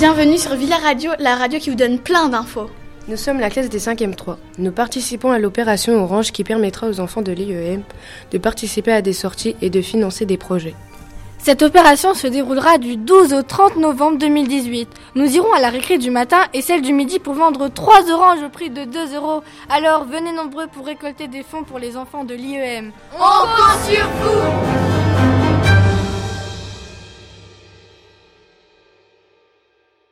Bienvenue sur Villa Radio, la radio qui vous donne plein d'infos. Nous sommes la classe des 5e 3. Nous participons à l'opération Orange qui permettra aux enfants de l'IEM de participer à des sorties et de financer des projets. Cette opération se déroulera du 12 au 30 novembre 2018. Nous irons à la récré du matin et celle du midi pour vendre 3 oranges au prix de 2 euros. Alors venez nombreux pour récolter des fonds pour les enfants de l'IEM. On compte sur vous